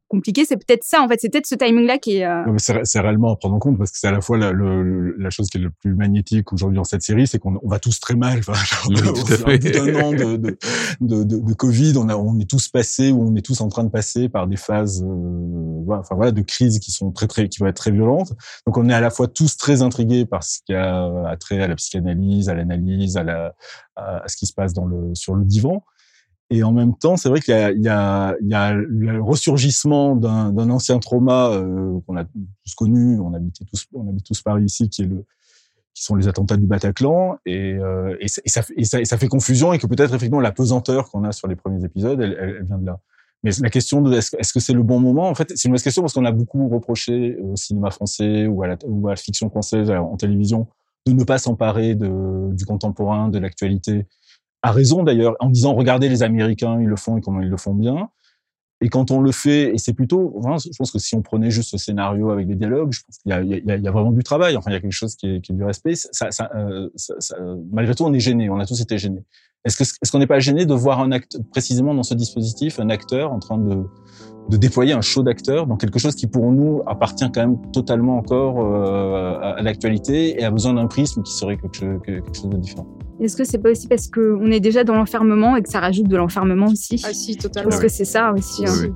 compliqué. C'est peut-être ça, en fait. C'est peut-être ce timing-là qui est. Euh... C'est réellement à prendre en compte parce que c'est à la fois la, le, la chose qui est le plus magnétique aujourd'hui dans cette série, c'est qu'on on va tous très mal. Enfin, genre, oui, d'un an de, de, de, de, Covid, on, a, on est tous passés ou on est tous en train de passer par des phases, euh, voilà, enfin voilà, de crise qui sont très très, qui vont être très violentes. Donc on est à la fois tous très intrigués par ce qui a trait à la psychanalyse, à l'analyse, à la à ce qui se passe dans le sur le divan. Et en même temps, c'est vrai qu'il y a, il y, a, il y a le ressurgissement d'un ancien trauma euh, qu'on a tous connu, on habitait tous, on habite tous Paris ici, qui est le, qui sont les attentats du Bataclan, et, euh, et, ça, et, ça, et, ça, fait confusion, et que peut-être effectivement la pesanteur qu'on a sur les premiers épisodes, elle, elle, vient de là. Mais la question de est-ce -ce que c'est le bon moment, en fait, c'est une mauvaise question parce qu'on a beaucoup reproché au cinéma français ou à la, ou à la fiction française en télévision de ne pas s'emparer du contemporain, de l'actualité a raison d'ailleurs, en disant regardez les Américains, ils le font et comment ils le font bien. Et quand on le fait, et c'est plutôt, je pense que si on prenait juste ce scénario avec des dialogues, je pense qu'il y a, vraiment du travail. Enfin, il y a quelque chose qui est, est du respect. Ça, ça, euh, ça, malgré tout, on est gêné. On a tous été gênés. Est-ce qu'on n'est pas gêné de voir un acte, précisément dans ce dispositif, un acteur en train de, de déployer un show d'acteurs dans quelque chose qui pour nous appartient quand même totalement encore euh, à, l'actualité et a besoin d'un prisme qui serait quelque chose, quelque chose de différent. Est-ce que c'est pas aussi parce qu'on est déjà dans l'enfermement et que ça rajoute de l'enfermement aussi? Ah si, totalement. Parce que c'est ça aussi. Hein.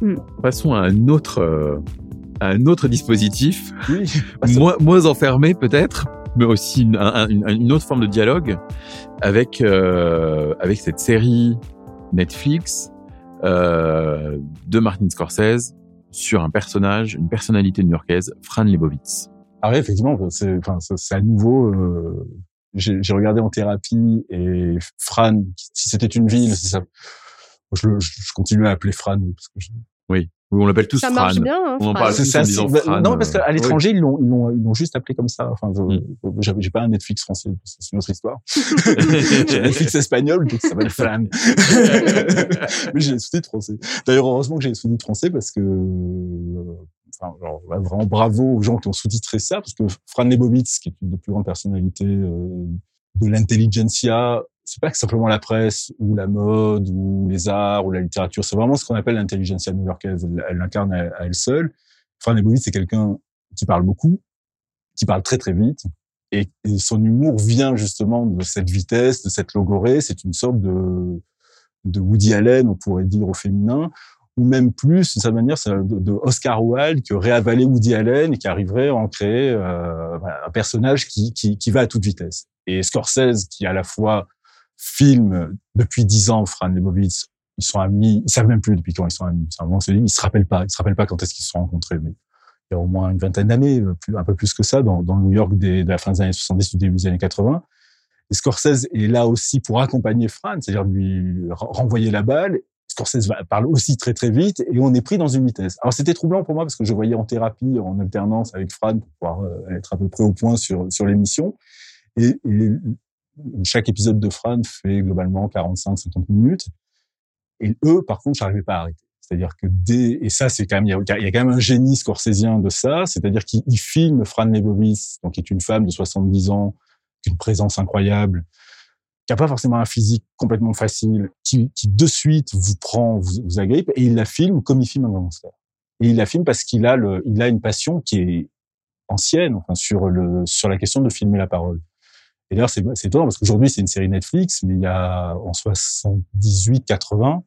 Hmm. Passons à un autre, euh, un autre dispositif, oui, moins, moins enfermé peut-être, mais aussi une, une, une, autre forme de dialogue avec, euh, avec cette série Netflix euh, de Martin Scorsese sur un personnage, une personnalité new-yorkaise, Fran Lebowitz. Ah oui, effectivement, c'est, enfin, c'est à nouveau. Euh, j'ai regardé en thérapie et Fran, si c'était une ville, c'est ça. Je, je, continue à appeler Fran parce que je, oui. on l'appelle tous ça Fran. marche bien. Hein, on en parle ça, en disant Fran. Non, parce qu'à l'étranger, oui. ils l'ont, ils l'ont, ils l'ont juste appelé comme ça. Enfin, mm. j'ai pas un Netflix français, c'est une autre histoire. j'ai un Netflix espagnol, donc ça s'appelle Fran. Mais j'ai les sous-titres français. D'ailleurs, heureusement que j'ai les sous-titres français parce que, enfin, genre, vraiment bravo aux gens qui ont sous-titré ça, parce que Fran Lebowitz, qui est une des plus grandes personnalités euh, de l'intelligentsia, c'est pas que simplement la presse ou la mode ou les arts ou la littérature. C'est vraiment ce qu'on appelle l'intelligentsia new-yorkaise. Elle l'incarne à, elle seule. Fran Lebowitz, c'est quelqu'un qui parle beaucoup, qui parle très très vite. Et, son humour vient justement de cette vitesse, de cette logorée. C'est une sorte de, de Woody Allen, on pourrait dire au féminin, ou même plus, de sa manière, de, de, Oscar Wilde qui aurait Woody Allen et qui arriverait à en créer euh, un personnage qui, qui, qui va à toute vitesse. Et Scorsese, qui à la fois film depuis dix ans, Fran Lebowitz, ils sont amis, ils savent même plus depuis quand ils sont amis. C'est un moment, ils se rappellent pas, ils se rappellent pas quand est-ce qu'ils se sont rencontrés, mais il y a au moins une vingtaine d'années, un peu plus que ça, dans, New York des, de la fin des années 70 du début des années 80. Et Scorsese est là aussi pour accompagner Fran, c'est-à-dire lui renvoyer la balle. Scorsese parle aussi très très vite et on est pris dans une vitesse. Alors c'était troublant pour moi parce que je voyais en thérapie, en alternance avec Fran pour pouvoir euh, être à peu près au point sur sur l'émission. Et, et, chaque épisode de Fran fait globalement 45-50 minutes. Et eux, par contre, j'arrivais pas à arrêter. C'est-à-dire que dès, et ça, c'est quand même, il y, a, quand même un génie scorsésien de ça. C'est-à-dire qu'il filme Fran Lebowitz, donc qui est une femme de 70 ans, une présence incroyable, qui a pas forcément un physique complètement facile, qui, qui de suite vous prend, vous, vous agrippe, et il la filme comme il filme un gangster. Et il la filme parce qu'il a le, il a une passion qui est ancienne, enfin sur le sur la question de filmer la parole. D'ailleurs, c'est étonnant parce qu'aujourd'hui c'est une série Netflix, mais il y a en 78, 80,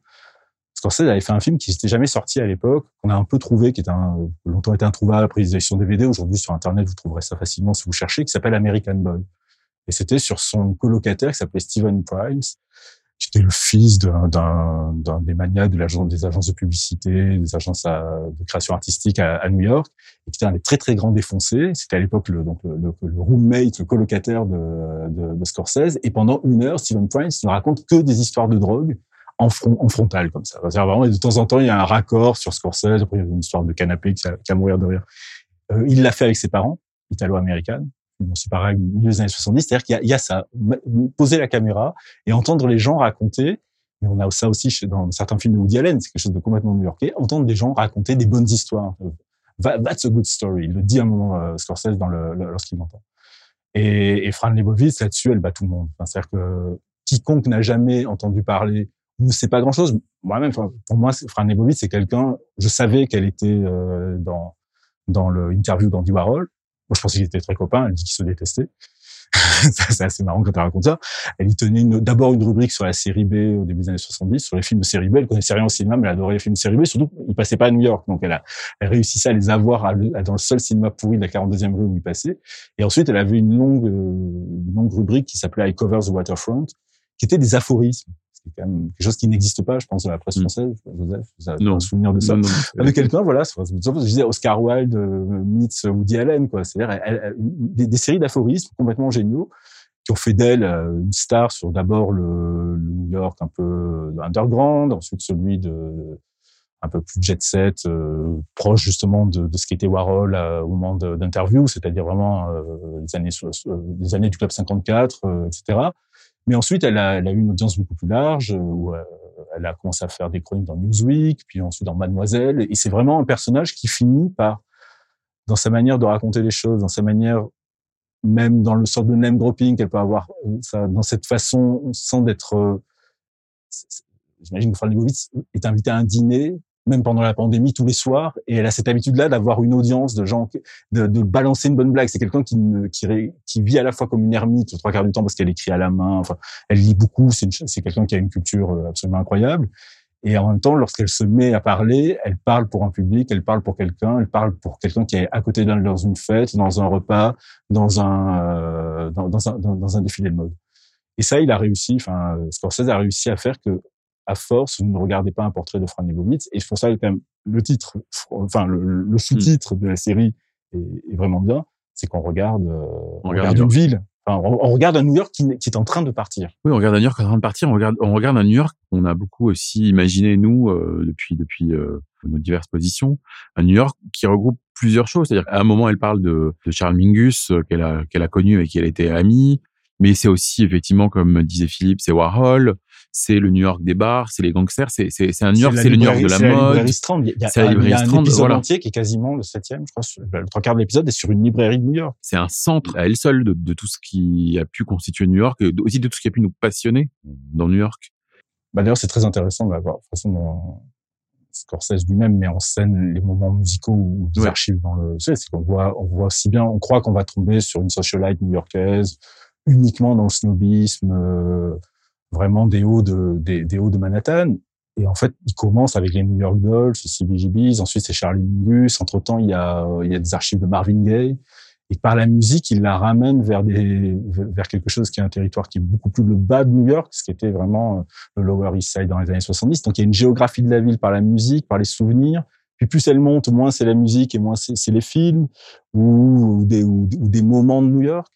Scorsese avait fait un film qui n'était jamais sorti à l'époque, qu'on a un peu trouvé, qui était un, longtemps été introuvable après les éditions DVD. Aujourd'hui, sur Internet, vous trouverez ça facilement si vous cherchez, qui s'appelle American Boy. Et c'était sur son colocataire qui s'appelait Steven Primes, qui était le fils d'un, des manias de l'agence, des agences de publicité, des agences de création artistique à, New York, et qui était un des très très grands défoncés. C'était à l'époque le, donc le, le, roommate, le colocataire de, de, de, Scorsese. Et pendant une heure, Steven Primes ne raconte que des histoires de drogue en, front, en frontal comme ça. Vraiment, de temps en temps, il y a un raccord sur Scorsese. Après, il y a une histoire de canapé qui a, qui a mourir de rire. Euh, il l'a fait avec ses parents, italo-américaines. c'est pareil, milieu des années 70. C'est-à-dire qu'il y y a ça, poser la caméra et entendre les gens raconter. Mais on a ça aussi dans certains films de Woody Allen, c'est quelque chose de complètement new-yorkais. Entendre des gens raconter des bonnes histoires. That's a good story. Il le dit à un moment euh, Scorsese dans le, lorsqu'il l'entend. Et, et Fran Lebowitz là-dessus, elle bat tout le monde. C'est-à-dire que quiconque n'a jamais entendu parler ne sait pas grand-chose. Moi-même, pour moi, Fran Lebowitz, c'est quelqu'un. Je savais qu'elle était euh, dans dans l'interview d'Andy Warhol. Moi, je pensais qu'ils étaient très copains. Elle dit qu'ils se détestaient. c'est assez marrant quand elle raconte ça. Elle y tenait d'abord une rubrique sur la série B au début des années 70, sur les films de série B. Elle connaissait rien au cinéma, mais elle adorait les films de série B. Surtout, ils passaient pas à New York. Donc, elle a, elle réussissait à les avoir dans le seul cinéma pourri de la 42e rue où ils passaient. Et ensuite, elle avait une longue, euh, une longue rubrique qui s'appelait I Cover the Waterfront, qui était des aphorismes c'est quand même quelque chose qui n'existe pas, je pense, dans la presse mm. française. Joseph, vous avez un souvenir de ça Avec quelqu'un, voilà, je disais Oscar Wilde euh, meets Woody Allen, quoi. C'est-à-dire des, des, séries d'aphorismes complètement géniaux qui ont fait d'elle euh, une star sur d'abord le, le, New York un peu underground, ensuite celui de un peu plus jet set, euh, proche justement de, de ce qu'était Warhol au moment d'interview, c'est-à-dire vraiment euh, les années les années du club 54, etc. Mais ensuite, elle a, elle a eu une audience beaucoup plus large, euh, où euh, elle a commencé à faire des chroniques dans Newsweek, puis ensuite dans Mademoiselle. Et c'est vraiment un personnage qui finit par, dans sa manière de raconter les choses, dans sa manière, même dans le sort de name dropping qu'elle peut avoir, euh, ça, dans cette façon, sans d'être, j'imagine que Frank Lebowitz est invité à un dîner même pendant la pandémie tous les soirs et elle a cette habitude là d'avoir une audience de gens de, de balancer une bonne blague. C'est quelqu'un qui, qui qui vit à la fois comme une ermite trois quarts du temps parce qu'elle écrit à la main enfin elle lit beaucoup c'est c'est quelqu'un qui a une culture euh, absolument incroyable. Et en même temps lorsqu'elle se met à parler elle parle pour un public elle parle pour quelqu'un elle parle pour quelqu'un qui est à côté d'elle dans une fête dans un repas dans un euh, dans, dans, un dans, un défilé de mode. Et ça il a réussi enfin Scorsese a réussi à faire que à force, vous ne regardez pas un portrait de Fran Lebowitz. Et c'est pour ça que le titre, enfin le, sous-titre de la série est, vraiment bien, c'est qu'on regarde, euh, on, regarde, une ville. Enfin, on, regarde un New York qui, est en train de partir. Oui, on regarde un New York qui est en train de partir. On regarde, on regarde un New York qu'on a beaucoup aussi imaginé nous euh, depuis depuis euh, nos diverses positions. Un New York qui regroupe plusieurs choses. C'est-à-dire qu'à un moment, elle parle de, de Charles Mingus qu'elle a qu'elle a connu et qui elle était amie mais c'est aussi effectivement comme disait Philippe, c'est Warhol, c'est le New York des bars, c'est les gangsters, c'est c'est c'est un New York, c'est le New York de la mode. Il y a, c'est il y a un épisode entier qui est quasiment le septième, je crois, le trois quarts de l'épisode est sur une librairie de New York. C'est un centre à elle seule de, de, tout ce qui a pu constituer New York, et aussi de tout ce qui a pu nous passionner dans New York. Bah d'ailleurs, c'est très intéressant de voir. De toute façon, dans Scorsese lui-même met en scène les moments musicaux ou des archives dans le. C'est qu'on voit, on voit aussi bien, on croit qu'on va tomber sur une socialite new-yorkaise uniquement dans le snobisme, euh, vraiment des hauts de des, hauts de Manhattan. Et en fait, il commence avec les New York Dolls, CBGBs, ensuite c'est Charlie Mingus. Entre temps, il y a il y a des archives de Marvin Gaye. Et par la musique, il la ramène vers des vers quelque chose qui est un territoire qui est beaucoup plus le bas de New York, ce qui était vraiment euh, le Lower East Side dans les années 70. Donc il y a une géographie de la ville par la musique, par les souvenirs. Puis plus elle monte, moins c'est la musique et moins c'est les films ou, des, ou, des moments de New York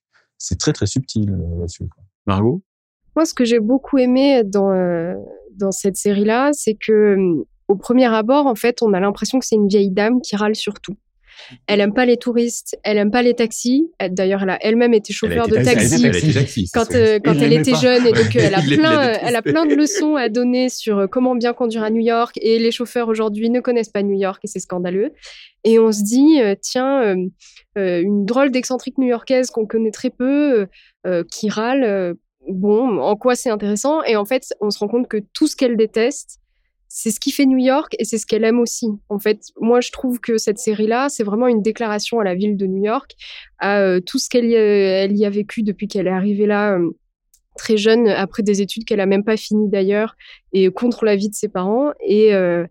c'est très très subtil euh, là-dessus. Margot? Moi, ce que j'ai beaucoup aimé dans euh, dans cette série-là, c'est que au premier abord, en fait, on a l'impression que c'est une vieille dame qui râle sur tout. Elle aime pas les touristes, elle aime pas les taxis. D'ailleurs, elle a elle-même été chauffeur de taxi, quand euh, quand elle était jeune et donc elle a plein elle a plein de leçons à donner sur comment bien conduire à New York et les chauffeurs aujourd'hui ne connaissent pas New York et c'est scandaleux. Et on se dit tiens euh, une drôle d'excentrique new-yorkaise qu'on connaît très peu, euh, qui râle. bon, en quoi c'est intéressant? Et en fait, on se rend compte que tout ce qu'elle déteste, c'est ce qui fait New York et c'est ce qu'elle aime aussi. En fait, moi, je trouve que cette série-là, c'est vraiment une déclaration à la ville de New York, à euh, tout ce qu'elle y, y a vécu depuis qu'elle est arrivée là. Euh, très jeune, après des études qu'elle a même pas finies d'ailleurs, et contre la vie de ses parents. Et euh,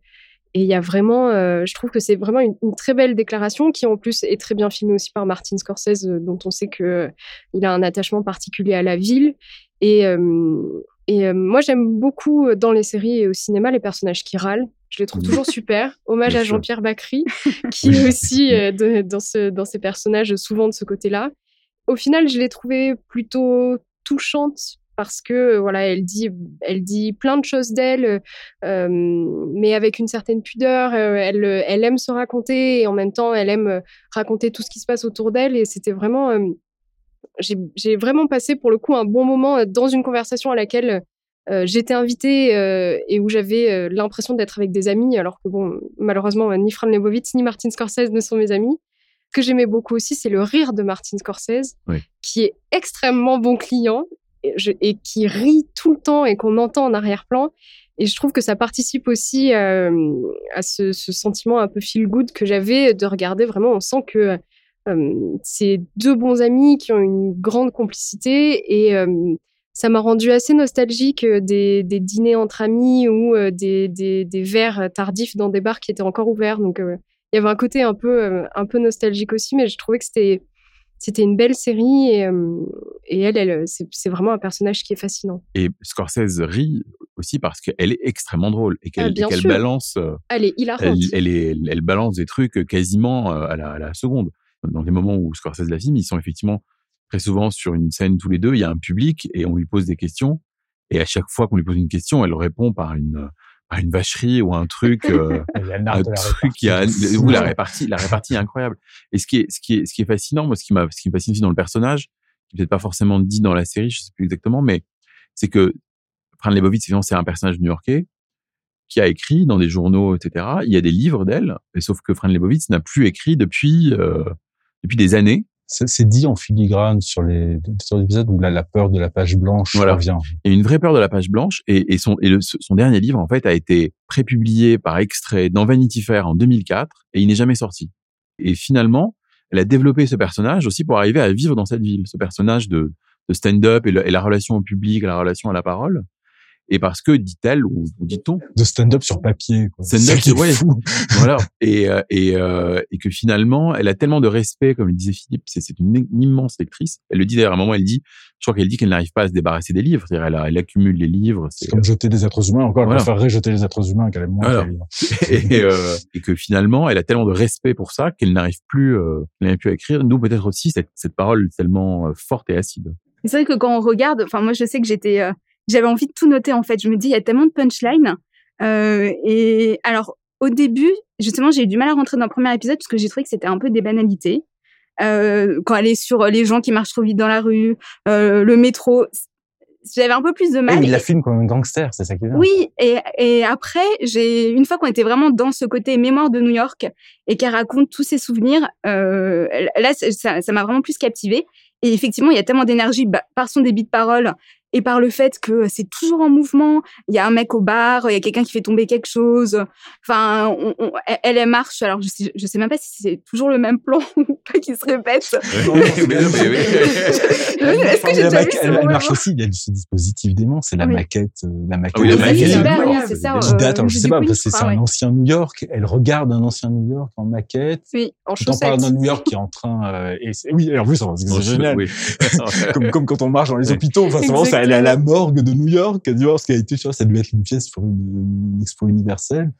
et il y a vraiment, je trouve que c'est vraiment une, très belle déclaration qui en plus est très bien filmée aussi par Martin Scorsese, dont on sait que il a un attachement particulier à la ville. Et, et euh, moi, j'aime beaucoup euh, dans les séries et au cinéma les personnages qui râlent. Je les trouve toujours super. Hommage à Jean-Pierre Bacry, qui est aussi euh, dans, ce, dans ces personnages souvent de ce côté-là. Au final, je l'ai trouvée plutôt touchante parce que voilà, elle dit, elle dit plein de choses d'elle, mais avec une certaine pudeur. elle, elle aime se raconter et en même temps, elle aime raconter tout ce qui se passe autour d'elle. Et c'était vraiment j'ai vraiment passé pour le coup un bon moment euh, dans une conversation à laquelle euh, j'étais invitée euh, et où j'avais l'impression d'être avec des amis, alors que bon, malheureusement, ni Fran Lebowitz ni Martin Scorsese ne sont mes amis. Ce que j'aimais beaucoup aussi, c'est le rire de Martin Scorsese, qui est extrêmement bon client et, qui rit tout le temps et qu'on entend en arrière-plan. Et je trouve que ça participe aussi à ce, ce, sentiment un peu feel good que j'avais de regarder vraiment. On sent que c'est deux bons amis qui ont une grande complicité et ça m'a rendu assez nostalgique des, dîners entre amis ou des, des, verres tardifs dans des bars qui étaient encore ouverts. Donc il y avait un côté un peu, un peu nostalgique aussi, mais je trouvais que c'était c'était une belle série et, et elle, elle c'est vraiment un personnage qui est fascinant. Et Scorsese rit aussi parce qu'elle est extrêmement drôle et qu'elle ah, balance. Elle est hilarante. Elle, elle, elle, balance des trucs quasiment à la, à la seconde dans les moments où Scorsese la filme, ils sont effectivement très souvent sur une scène tous les deux. Il y a un public et on lui pose des questions. Et à chaque fois qu'on lui pose une question, elle répond par une par une vacherie ou un truc, euh, un truc qui a où la répartie, la répartie est incroyable. Et ce qui est ce qui est ce qui est fascinant, moi, ce qui m'a ce qui me fascine aussi dans le personnage, qui peut-être pas forcément dit dans la série, je sais plus exactement, mais c'est que Fran Lebowitz, c'est un personnage new-yorkais qui a écrit dans des journaux, etc. Il y a des livres d'elle, sauf que Fran Lebowitz n'a plus écrit depuis euh, depuis des années. C'est dit en filigrane sur les, sur les épisodes où la, la peur de la page blanche voilà. revient. Il y a une vraie peur de la page blanche et, et son, et le, son dernier livre en fait a été prépublié par extrait dans Vanity Fair en 2004 et il n'est jamais sorti. Et finalement, elle a développé ce personnage aussi pour arriver à vivre dans cette ville, ce personnage de, de stand-up et, et, la relation au public, la relation à la parole et parce que dit-elle ou, dit-on de stand-up sur papier stand-up ouais, fou. voilà. Et euh, et euh, et que finalement elle a tellement de respect comme le disait Philippe c'est c'est une, immense lectrice. Elle le dit d'ailleurs à un moment elle dit je crois qu'elle dit qu'elle n'arrive pas à se débarrasser des livres. C'est-à-dire elle, elle accumule les livres c'est comme jeter des êtres humains. Encore elle préférerait jeter les êtres humains qu'elle aime moins voilà. les livres. Et, euh, et que finalement elle a tellement de respect pour ça qu'elle n'arrive plus euh, elle n'arrive plus à écrire. Nous peut-être aussi cette cette parole tellement euh, forte et acide. C'est vrai que quand on regarde enfin moi je sais que j'étais j'avais envie de tout noter en fait. Je me dis, il y a tellement de punchlines. Euh, et alors, au début, justement, j'ai eu du mal à rentrer dans le premier épisode parce que j'ai trouvé que c'était un peu des banalités. Euh, quand elle est sur les gens qui marchent trop vite dans la rue, euh, le métro, j'avais un peu plus de mal. il la filme comme un gangster, c'est ça qui vient. Oui, et, et après, j'ai une fois qu'on était vraiment dans ce côté mémoire de New York et qu'elle raconte tous ses souvenirs, euh, là, ça m'a vraiment plus captivé. Et effectivement, il y a tellement d'énergie bah, par son débit de parole et par le fait que c'est toujours en mouvement. Il y a un mec au bar, il y a quelqu'un qui fait tomber quelque chose. Enfin, elle, elle marche. Alors, je sais, je sais même pas si c'est toujours le même plan ou pas qui se répète. Est-ce que j'ai déjà vu elle, marche aussi. Il y a ce dispositif dément, c'est la maquette, euh, la maquette. Ah oui, la maquette. c'est ça. Qui date, je sais pas, c'est un ancien New York. Elle regarde un ancien New York en maquette. Oui, en chaussettes. On parle d'un New York qui est en train, euh, et oui, en plus, c'est génial. comme, comme quand on marche dans les hôpitaux. Enfin, c'est est à la morgue de New York, elle dit voir ce qui a été, tu vois, ça devait être une pièce pour une, expo universelle.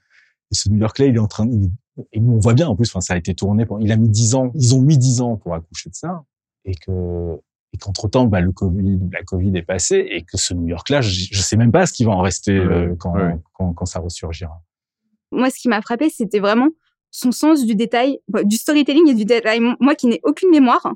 Et ce New York-là, il est en train, il, et on voit bien, en plus, enfin, ça a été tourné pour, il a mis dix ans, ils ont mis dix ans pour accoucher de ça. Et que, et qu'entre temps, bah, le Covid, la Covid est passé et que ce New York-là, je, je sais même pas ce qui va en rester euh, quand, quand, quand, ça ressurgira. Moi, ce qui m'a frappé, c'était vraiment son sens du détail, du storytelling et du détail. Moi qui n'ai aucune mémoire,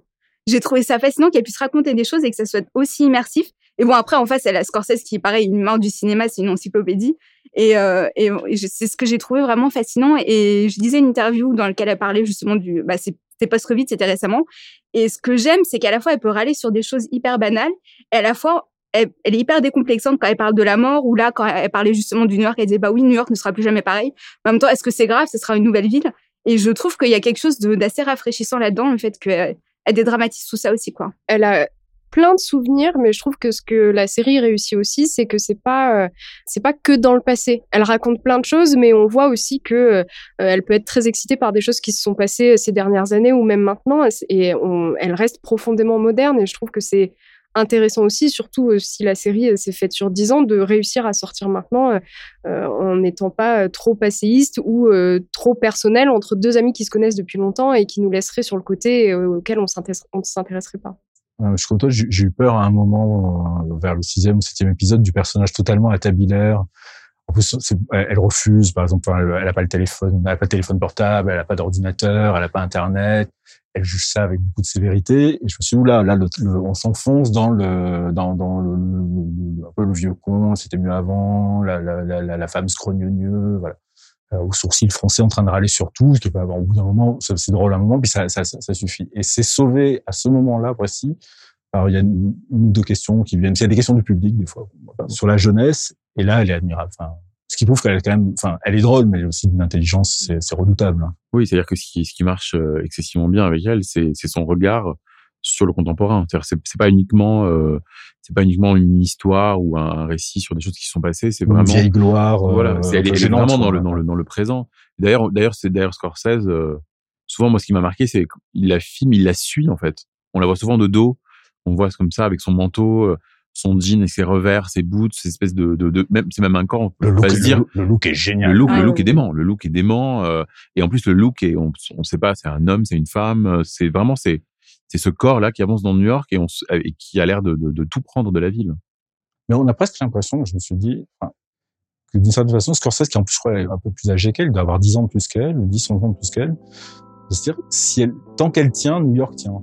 j'ai trouvé ça fascinant qu'elle puisse raconter des choses et que ça soit aussi immersif. Et bon, après, en face, elle a Scorsese qui, pareil, une mort du cinéma, c'est une encyclopédie. Et, euh, et, c'est ce que j'ai trouvé vraiment fascinant. Et je disais une interview dans laquelle elle parlait justement du, bah, c'était post-Covid, c'était récemment. Et ce que j'aime, c'est qu'à la fois, elle peut râler sur des choses hyper banales, et à la fois, elle, est hyper décomplexante quand elle parle de la mort, ou là, quand elle parlait justement du New York, elle disait, bah oui, New York ne sera plus jamais pareil. En même temps, est-ce que c'est grave? Ce sera une nouvelle ville. Et je trouve qu'il y a quelque chose d'assez rafraîchissant là-dedans, le fait qu'elle dédramatise tout ça aussi, quoi. Elle a plein de souvenirs, mais je trouve que ce que la série réussit aussi, c'est que c'est pas euh, c'est pas que dans le passé. Elle raconte plein de choses, mais on voit aussi que euh, elle peut être très excitée par des choses qui se sont passées euh, ces dernières années ou même maintenant, et elle reste profondément moderne. Et je trouve que c'est intéressant aussi, surtout si la série s'est faite sur 10 ans, de réussir à sortir maintenant en n'étant pas trop passéiste ou trop personnel entre deux amis qui se connaissent depuis longtemps et qui nous laisseraient sur le côté auquel on ne s'intéresserait pas. Euh, je toi, j'ai eu peur à un moment, euh, vers le sixième ou septième épisode, du personnage totalement atabilaire. En plus, elle refuse, par exemple, elle n'a pas le téléphone, elle n'a pas de téléphone portable, elle n'a pas d'ordinateur, elle n'a pas Internet. Elle juge ça avec beaucoup de sévérité. Et je me suis dit, là, là, on s'enfonce dans le, dans, le, un peu le vieux con, c'était mieux avant, la, la, la, la femme voilà. Euh, au sourcil français en train de râler sur tout, peut avoir au bout d'un moment, c'est drôle à un moment, puis ça, ça, ça, suffit. Et c'est sauvé à ce moment-là précis. Alors il y a une, ou deux questions qui viennent. Il y a des questions du public des fois sur la jeunesse, et là elle est admirable. Enfin, ce qui prouve qu'elle est quand même, enfin, elle est drôle, mais aussi d'une intelligence, c'est redoutable. Hein. Oui, c'est-à-dire que ce qui, ce qui marche euh, excessivement bien avec elle, c'est son regard sur le contemporain. C'est pas uniquement euh, c'est pas uniquement une histoire ou un, récit sur des choses qui sont passées. C'est vraiment une vieille gloire. Voilà, euh, c'est elle, est vraiment dans le dans le dans le présent. D'ailleurs d'ailleurs c'est d'ailleurs Scorsese. Euh, souvent moi ce qui m'a marqué c'est qu'il la filme, il la suit en fait. On la voit souvent de dos. On voit comme ça avec son manteau. Son jean et ses revers, ses boots, ces espèces de, de, de même c'est même un corps. On peut le, look, dire. Le, look est génial. Le look, le ah est dément. Le look est dément. Euh, et en plus le look est, on, on sait pas, c'est un homme, c'est une femme. C'est vraiment c'est c'est ce corps-là qui avance dans New York et, on, et qui a l'air de, de, de, tout prendre de la ville. Mais on a presque l'impression, je me suis dit, enfin, que d'une certaine façon, Scorsese, qui en plus, je crois, est un peu plus âgé qu'elle, doit avoir 10 ans de plus qu'elle, ou 10, 11 ans de plus qu'elle, c'est-à-dire, si elle, tant qu'elle tient, New York tient.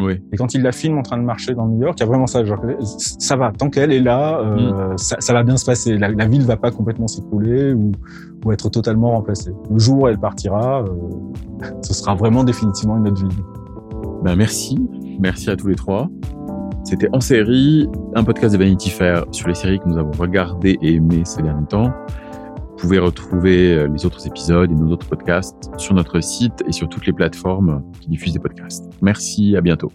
Oui. Et quand il la filme en train de marcher dans New York, il y a vraiment ça. Genre, ça va, tant qu'elle est là, euh, mm. ça, ça, va bien se passer. La, la ville va pas complètement s'écrouler ou, ou, être totalement remplacée. Le jour où elle partira, euh, ce sera vraiment définitivement une autre ville. Ben merci, merci à tous les trois. C'était En série, un podcast de Vanity Fair sur les séries que nous avons regardées et aimées ces derniers temps. Vous pouvez retrouver euh, les autres épisodes et nos autres podcasts sur notre site et sur toutes les plateformes qui diffusent des podcasts. Merci, à bientôt.